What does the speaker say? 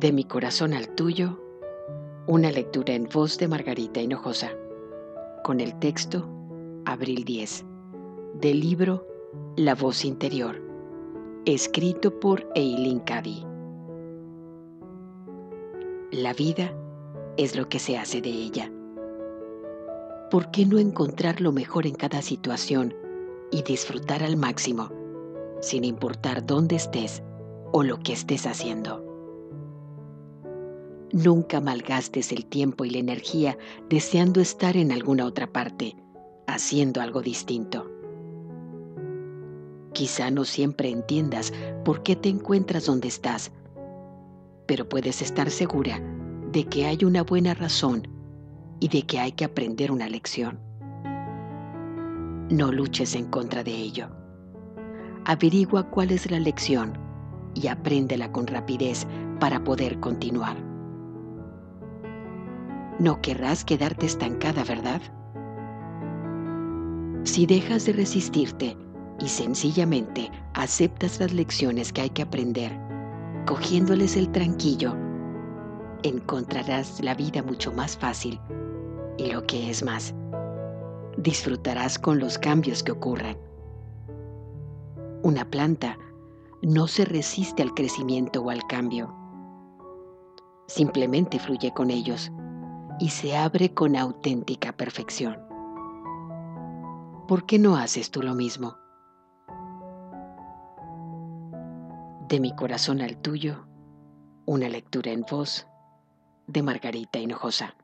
De mi corazón al tuyo, una lectura en voz de Margarita Hinojosa, con el texto Abril 10, del libro La voz interior, escrito por Eileen Cady. La vida es lo que se hace de ella. ¿Por qué no encontrar lo mejor en cada situación y disfrutar al máximo, sin importar dónde estés o lo que estés haciendo? Nunca malgastes el tiempo y la energía deseando estar en alguna otra parte, haciendo algo distinto. Quizá no siempre entiendas por qué te encuentras donde estás, pero puedes estar segura de que hay una buena razón y de que hay que aprender una lección. No luches en contra de ello. Averigua cuál es la lección y apréndela con rapidez para poder continuar. No querrás quedarte estancada, ¿verdad? Si dejas de resistirte y sencillamente aceptas las lecciones que hay que aprender, cogiéndoles el tranquillo, encontrarás la vida mucho más fácil y lo que es más, disfrutarás con los cambios que ocurran. Una planta no se resiste al crecimiento o al cambio, simplemente fluye con ellos y se abre con auténtica perfección. ¿Por qué no haces tú lo mismo? De mi corazón al tuyo, una lectura en voz de Margarita Hinojosa.